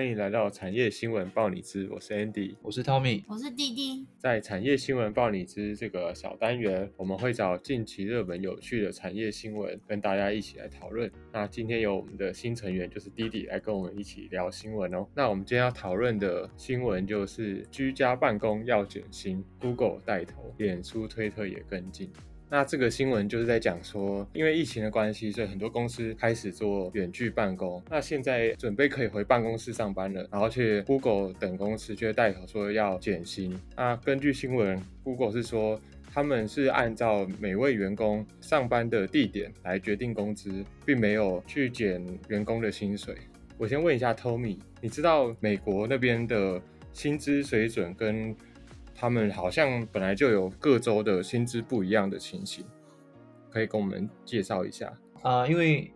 欢迎来到产业新闻报你知，我是 Andy，我是 Tommy，我是弟弟。在产业新闻报你知这个小单元，我们会找近期热门有趣的产业新闻，跟大家一起来讨论。那今天有我们的新成员，就是弟弟来跟我们一起聊新闻哦。那我们今天要讨论的新闻就是居家办公要减薪，Google 带头，脸书、推特也跟进。那这个新闻就是在讲说，因为疫情的关系，所以很多公司开始做远距办公。那现在准备可以回办公室上班了，然后去 Google 等公司却带头说要减薪。那根据新闻，Google 是说他们是按照每位员工上班的地点来决定工资，并没有去减员工的薪水。我先问一下 Tommy，你知道美国那边的薪资水准跟？他们好像本来就有各州的薪资不一样的情形，可以跟我们介绍一下啊？因为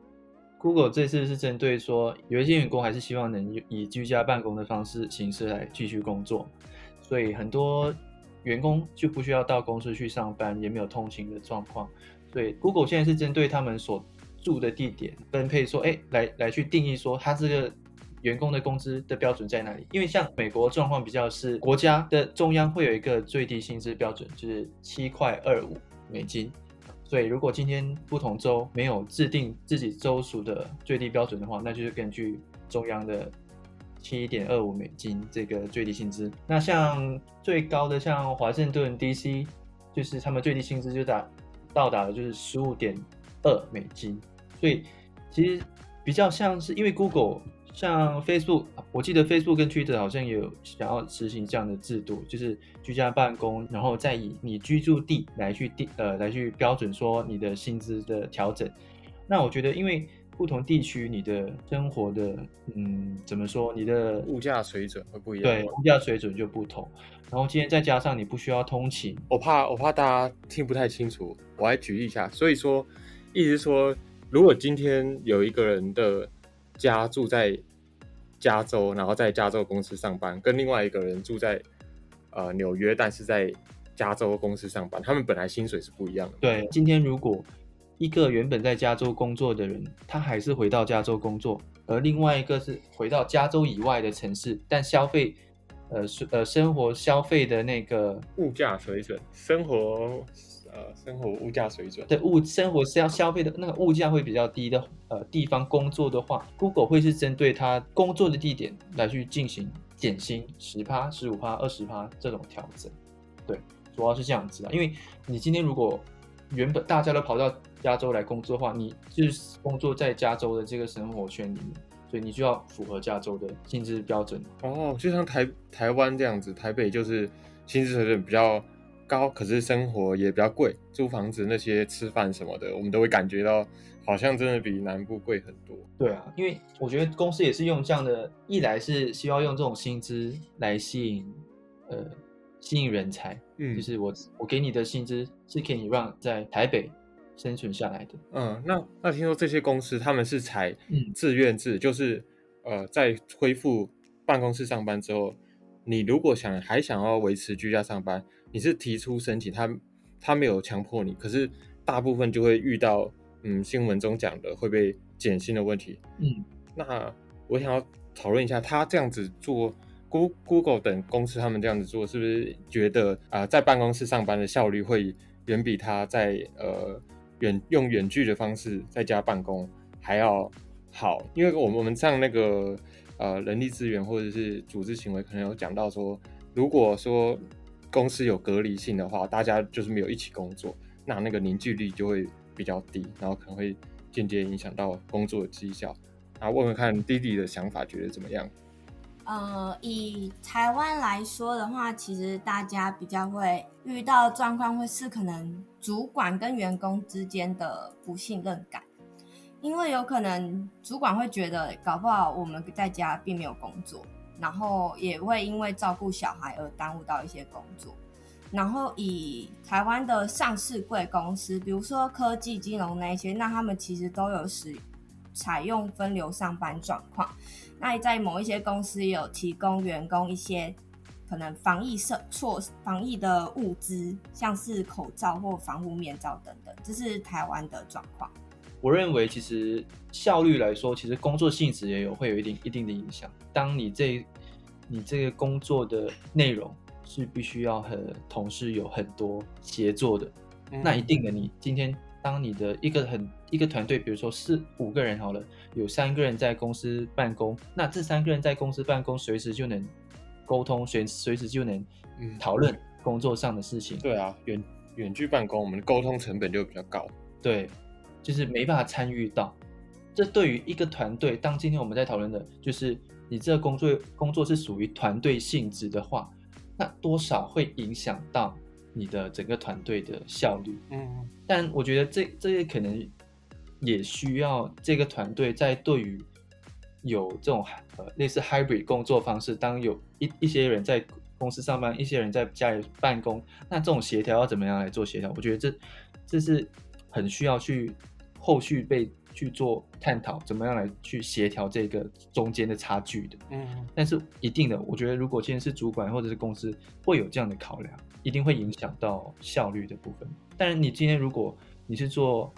Google 这次是针对说有一些员工还是希望能以居家办公的方式形式来继续工作，所以很多员工就不需要到公司去上班，也没有通勤的状况。所以 Google 现在是针对他们所住的地点分配，说哎，来来去定义说他这个。员工的工资的标准在哪里？因为像美国状况比较是国家的中央会有一个最低薪资标准，就是七块二五美金。所以如果今天不同州没有制定自己州属的最低标准的话，那就是根据中央的七点二五美金这个最低薪资。那像最高的像华盛顿 DC，就是他们最低薪资就达到达了就是十五点二美金。所以其实比较像是因为 Google。像 Facebook，我记得 Facebook 跟 Twitter 好像也有想要实行这样的制度，就是居家办公，然后再以你居住地来去定呃来去标准说你的薪资的调整。那我觉得，因为不同地区你的生活的嗯怎么说，你的物价水准会不一样，对，物价水准就不同。然后今天再加上你不需要通勤，我怕我怕大家听不太清楚，我来举例一下。所以说，意思说，如果今天有一个人的。家住在加州，然后在加州公司上班，跟另外一个人住在呃纽约，但是在加州公司上班，他们本来薪水是不一样的。对，今天如果一个原本在加州工作的人，他还是回到加州工作，而另外一个是回到加州以外的城市，但消费呃呃生活消费的那个物价水准，生活。呃，生活物价水准对物生活是要消费的那个物价会比较低的呃地方工作的话，Google 会是针对他工作的地点来去进行减薪十趴、十五趴、二十趴这种调整。对，主要是这样子啊。因为你今天如果原本大家都跑到加州来工作的话，你就是工作在加州的这个生活圈里面，所以你就要符合加州的薪资标准。哦，就像台台湾这样子，台北就是薪资水准比较。高，可是生活也比较贵，租房子那些吃饭什么的，我们都会感觉到好像真的比南部贵很多。对啊，因为我觉得公司也是用这样的，一来是希望用这种薪资来吸引呃吸引人才，嗯，就是我我给你的薪资是可以让在台北生存下来的。嗯，那那听说这些公司他们是采自愿制，就是呃在恢复办公室上班之后，你如果想还想要维持居家上班。你是提出申请，他他没有强迫你，可是大部分就会遇到，嗯，新闻中讲的会被减薪的问题。嗯，那我想要讨论一下，他这样子做，Go Google 等公司他们这样子做，是不是觉得啊，在办公室上班的效率会远比他在呃远用远距的方式在家办公还要好？因为我们我们上那个呃人力资源或者是组织行为，可能有讲到说，如果说公司有隔离性的话，大家就是没有一起工作，那那个凝聚力就会比较低，然后可能会间接影响到工作的绩效。那，问问看弟弟的想法，觉得怎么样？呃，以台湾来说的话，其实大家比较会遇到状况，会是可能主管跟员工之间的不信任感，因为有可能主管会觉得，搞不好我们在家并没有工作。然后也会因为照顾小孩而耽误到一些工作。然后以台湾的上市贵公司，比如说科技、金融那些，那他们其实都有使采用分流上班状况。那在某一些公司有提供员工一些可能防疫设措防疫的物资，像是口罩或防护面罩等等，这是台湾的状况。我认为其实效率来说，其实工作性质也有会有一定一定的影响。当你这你这个工作的内容是必须要和同事有很多协作的，那一定的你今天当你的一个很一个团队，比如说四五个人好了，有三个人在公司办公，那这三个人在公司办公，随时就能沟通，随随时就能嗯讨论工作上的事情。对啊，远远距办公，我们的沟通成本就比较高。对，就是没办法参与到。这对于一个团队，当今天我们在讨论的，就是你这个工作工作是属于团队性质的话，那多少会影响到你的整个团队的效率。嗯，但我觉得这这些可能也需要这个团队在对于有这种呃类似 hybrid 工作方式，当有一一些人在公司上班，一些人在家里办公，那这种协调要怎么样来做协调？我觉得这这是很需要去后续被去做探讨，怎么样来去协调这个中间的差距的。嗯，但是一定的，我觉得如果今天是主管或者是公司会有这样的考量，一定会影响到效率的部分。但是你今天如果你是做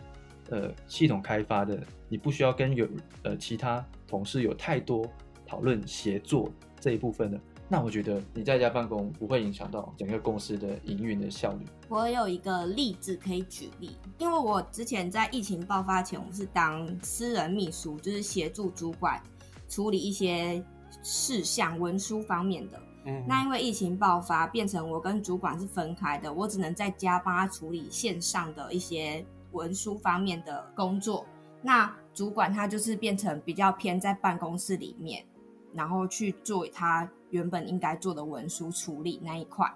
呃系统开发的，你不需要跟有呃其他同事有太多讨论协作这一部分的，那我觉得你在家办公不会影响到整个公司的营运的效率。我有一个例子可以举例，因为我之前在疫情爆发前，我是当私人秘书，就是协助主管处理一些事项文书方面的。嗯那因为疫情爆发，变成我跟主管是分开的，我只能在家帮他处理线上的一些文书方面的工作。那主管他就是变成比较偏在办公室里面，然后去做他原本应该做的文书处理那一块。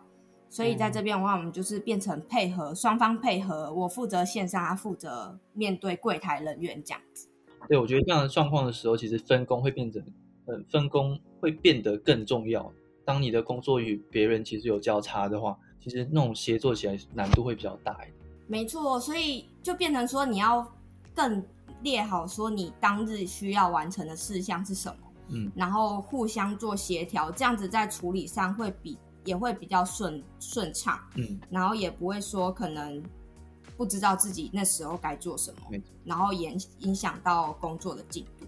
所以在这边的话，我们就是变成配合双方配合，我负责线上，他负责面对柜台人员这样子。对，我觉得这样的状况的时候，其实分工会变成，呃，分工会变得更重要。当你的工作与别人其实有交叉的话，其实那种协作起来难度会比较大一点。没错，所以就变成说你要更列好说你当日需要完成的事项是什么，嗯，然后互相做协调，这样子在处理上会比也会比较顺顺畅，嗯，然后也不会说可能不知道自己那时候该做什么，然后影影响到工作的进度。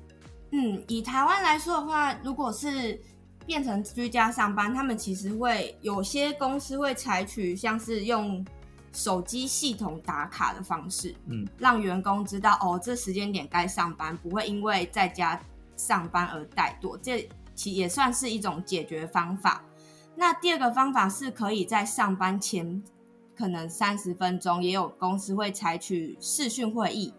嗯，以台湾来说的话，如果是变成居家上班，他们其实会有些公司会采取像是用手机系统打卡的方式，嗯，让员工知道哦，这时间点该上班，不会因为在家上班而怠惰，这其也算是一种解决方法。那第二个方法是可以在上班前可能三十分钟，也有公司会采取视讯会议，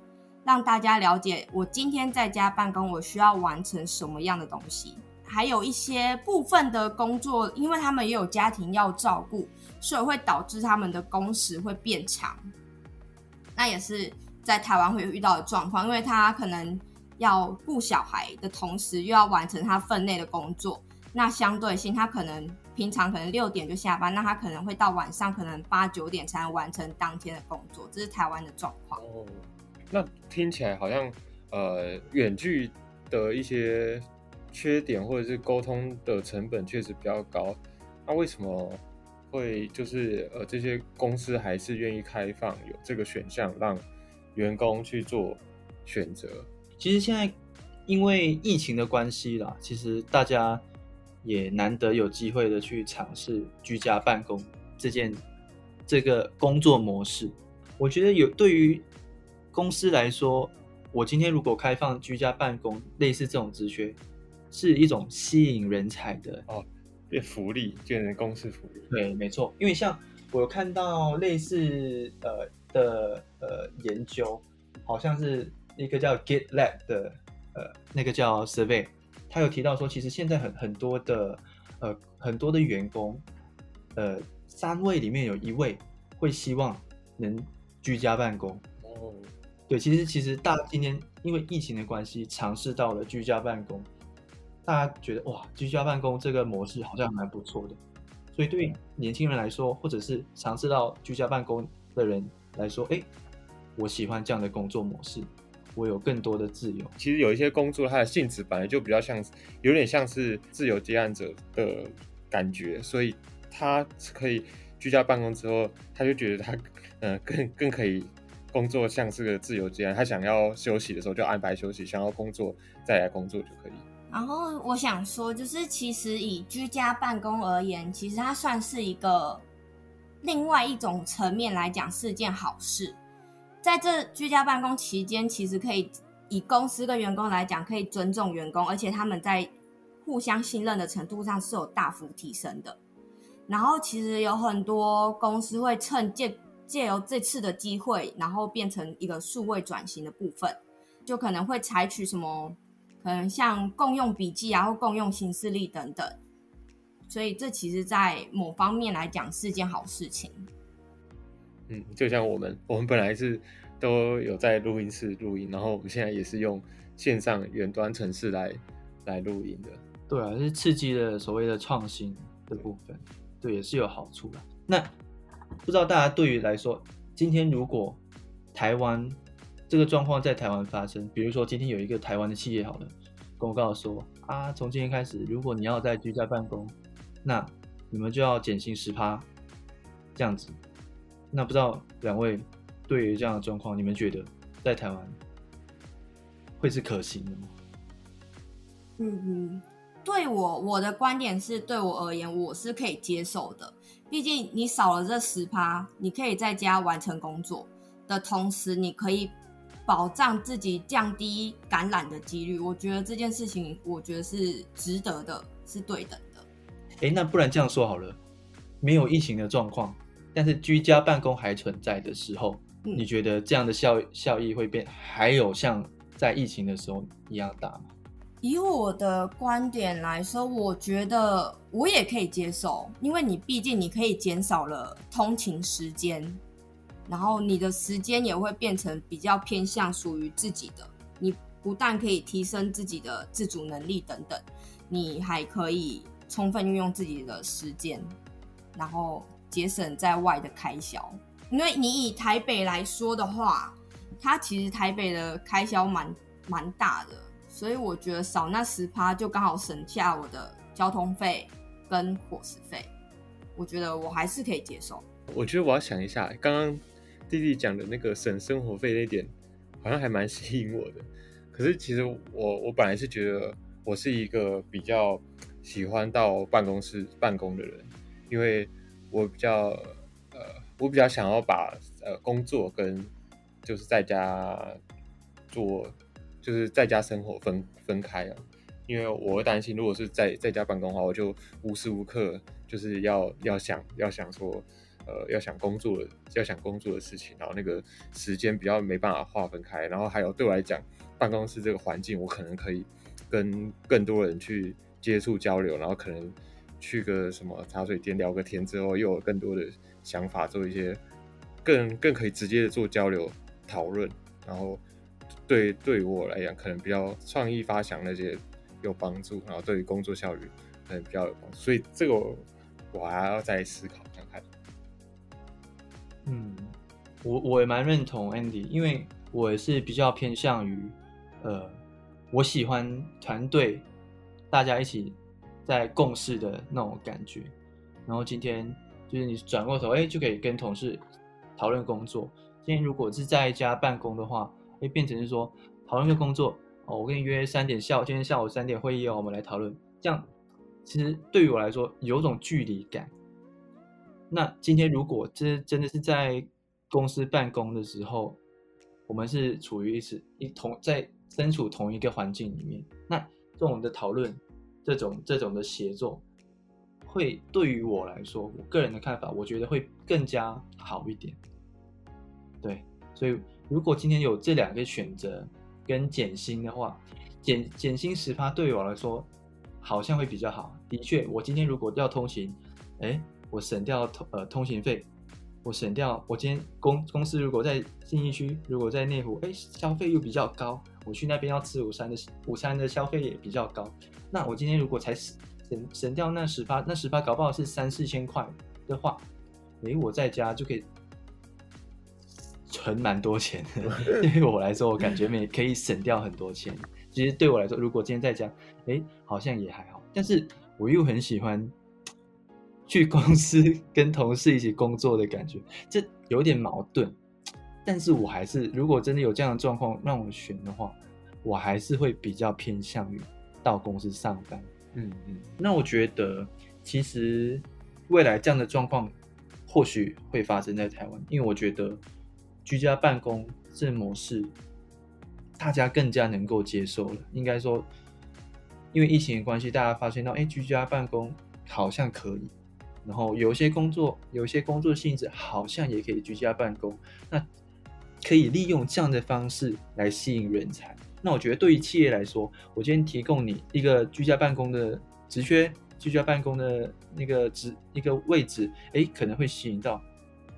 让大家了解我今天在家办公，我需要完成什么样的东西。还有一些部分的工作，因为他们也有家庭要照顾，所以会导致他们的工时会变长。那也是在台湾会遇到的状况，因为他可能要顾小孩的同时，又要完成他分内的工作。那相对性，他可能平常可能六点就下班，那他可能会到晚上可能八九点才能完成当天的工作，这是台湾的状况。哦，那听起来好像呃远距的一些缺点或者是沟通的成本确实比较高。那为什么会就是呃这些公司还是愿意开放有这个选项让员工去做选择？其实现在因为疫情的关系啦，其实大家也难得有机会的去尝试居家办公这件这个工作模式。我觉得有对于公司来说，我今天如果开放居家办公，类似这种职缺，是一种吸引人才的变福利，变成公司福利。对，没错，因为像我有看到类似呃的呃研究，好像是一个叫 GitLab 的呃那个叫 survey，他有提到说，其实现在很很多的呃很多的员工，呃三位里面有一位会希望能居家办公。哦，对，其实其实大家今天因为疫情的关系，尝试到了居家办公，大家觉得哇，居家办公这个模式好像蛮不错的，所以对于年轻人来说，或者是尝试到居家办公的人来说，哎，我喜欢这样的工作模式，我有更多的自由。其实有一些工作它的性质本来就比较像，有点像是自由接案者的感觉，所以他可以居家办公之后，他就觉得他呃更更可以工作像是个自由接案，他想要休息的时候就安排休息，想要工作再来工作就可以。然后我想说，就是其实以居家办公而言，其实它算是一个另外一种层面来讲是件好事。在这居家办公期间，其实可以以公司跟员工来讲，可以尊重员工，而且他们在互相信任的程度上是有大幅提升的。然后其实有很多公司会趁借借由这次的机会，然后变成一个数位转型的部分，就可能会采取什么。可能像共用笔记啊，或共用行事历等等，所以这其实，在某方面来讲是件好事情。嗯，就像我们，我们本来是都有在录音室录音，然后我们现在也是用线上远端程式来来录音的。对啊，是刺激了所谓的创新的部分，对，也是有好处的。那不知道大家对于来说，今天如果台湾。这个状况在台湾发生，比如说今天有一个台湾的企业，好了，公告说啊，从今天开始，如果你要在居家办公，那你们就要减薪十趴，这样子。那不知道两位对于这样的状况，你们觉得在台湾会是可行的吗？嗯嗯，对我我的观点是，对我而言，我是可以接受的。毕竟你少了这十趴，你可以在家完成工作的同时，你可以。保障自己降低感染的几率，我觉得这件事情，我觉得是值得的，是对等的。哎，那不然这样说好了，没有疫情的状况，但是居家办公还存在的时候，你觉得这样的效效益会变，还有像在疫情的时候一样大吗？以我的观点来说，我觉得我也可以接受，因为你毕竟你可以减少了通勤时间。然后你的时间也会变成比较偏向属于自己的，你不但可以提升自己的自主能力等等，你还可以充分运用自己的时间，然后节省在外的开销。因为你以台北来说的话，它其实台北的开销蛮蛮大的，所以我觉得少那十趴就刚好省下我的交通费跟伙食费，我觉得我还是可以接受。我觉得我要想一下，刚刚。弟弟讲的那个省生活费那点，好像还蛮吸引我的。可是其实我我本来是觉得我是一个比较喜欢到办公室办公的人，因为我比较呃，我比较想要把呃工作跟就是在家做，就是在家生活分分开啊。因为我担心，如果是在在家办公的话，我就无时无刻就是要要想要想说。呃，要想工作，要想工作的事情，然后那个时间比较没办法划分开，然后还有对我来讲，办公室这个环境，我可能可以跟更多人去接触交流，然后可能去个什么茶水间聊个天之后，又有更多的想法，做一些更更可以直接的做交流讨论，然后对对于我来讲，可能比较创意发想那些有帮助，然后对于工作效率可能比较有帮助，所以这个我还要再思考看看。嗯，我我也蛮认同 Andy，因为我也是比较偏向于，呃，我喜欢团队大家一起在共事的那种感觉。然后今天就是你转过头，哎，就可以跟同事讨论工作。今天如果是在家办公的话，哎，变成是说讨论个工作哦，我跟你约三点下午，今天下午三点会议哦，我们来讨论。这样其实对于我来说有种距离感。那今天如果这真的是在公司办公的时候，我们是处于一次一同在身处同一个环境里面，那这种的讨论，这种这种的协作，会对于我来说，我个人的看法，我觉得会更加好一点。对，所以如果今天有这两个选择跟减薪的话，减减薪十趴对于我来说好像会比较好。的确，我今天如果要通勤，哎。我省掉通呃通行费，我省掉我今天公公司如果在信义区，如果在内湖，哎消费又比较高，我去那边要吃午餐的午餐的消费也比较高。那我今天如果才省省掉那十八，那十八搞不好是三四千块的话，哎我在家就可以存蛮多钱。对于我来说，我感觉每可以省掉很多钱。其实对我来说，如果今天在家，哎好像也还好，但是我又很喜欢。去公司跟同事一起工作的感觉，这有点矛盾。但是我还是如果真的有这样的状况让我选的话，我还是会比较偏向于到公司上班。嗯嗯，那我觉得其实未来这样的状况或许会发生在台湾，因为我觉得居家办公这模式大家更加能够接受了。应该说，因为疫情的关系，大家发现到，哎，居家办公好像可以，然后有些工作，有些工作性质好像也可以居家办公，那可以利用这样的方式来吸引人才。那我觉得对于企业来说，我今天提供你一个居家办公的职缺，居家办公的那个职一个位置，哎，可能会吸引到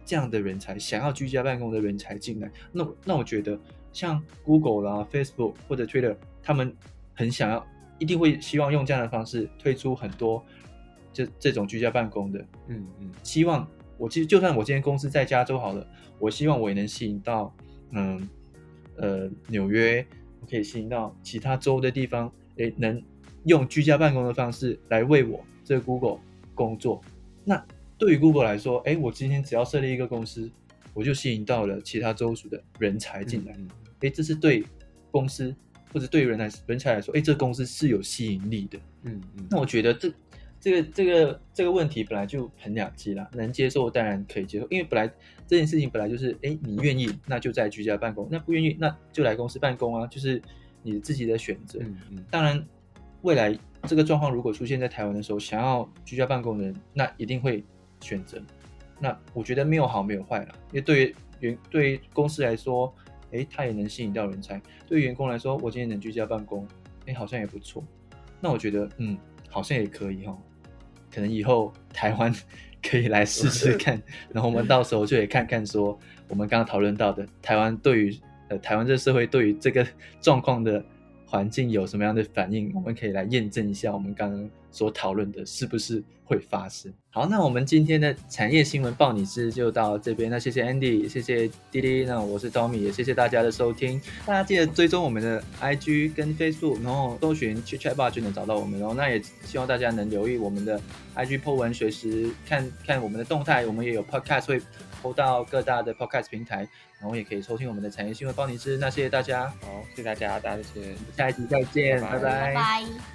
这样的人才，想要居家办公的人才进来。那那我觉得像 Google 啦、Facebook 或者 Twitter，他们很想要，一定会希望用这样的方式推出很多这这种居家办公的。嗯嗯，希望我其实就算我今天公司在加州好了，我希望我也能吸引到，嗯呃纽约。可以吸引到其他州的地方，诶，能用居家办公的方式来为我这个 Google 工作。那对于 Google 来说，诶，我今天只要设立一个公司，我就吸引到了其他州属的人才进来。诶，这是对公司或者对于人才人才来说，诶，这公司是有吸引力的。嗯嗯。那我觉得这这个这个这个问题本来就很两极啦，能接受当然可以接受，因为本来这件事情本来就是，哎，你愿意那就在居家办公，那不愿意那就来公司办公啊，就是你自己的选择。嗯嗯。当然，未来这个状况如果出现在台湾的时候，想要居家办公的人，那一定会选择。那我觉得没有好没有坏啦，因为对于员对于公司来说，哎，他也能吸引到人才；对于员工来说，我今天能居家办公，哎，好像也不错。那我觉得，嗯，好像也可以哈。可能以后台湾 可以来试试看，然后我们到时候就可以看看说，我们刚刚讨论到的台湾对于呃台湾这社会对于这个状况的。环境有什么样的反应，我们可以来验证一下我们刚刚所讨论的是不是会发生。好，那我们今天的产业新闻报你知就到这边。那谢谢 Andy，谢谢滴滴，那我是 Tommy，也谢谢大家的收听。大家记得追踪我们的 IG 跟 Facebook，然后搜寻 ChatChatBot 就能找到我们。然后那也希望大家能留意我们的 IG po 文，随时看看我们的动态。我们也有 Podcast 会。投到各大的 podcast 平台，然后也可以收听我们的产业新闻，帮你知。那谢谢大家，好，谢谢大家，大家再见，下一集再见，拜拜。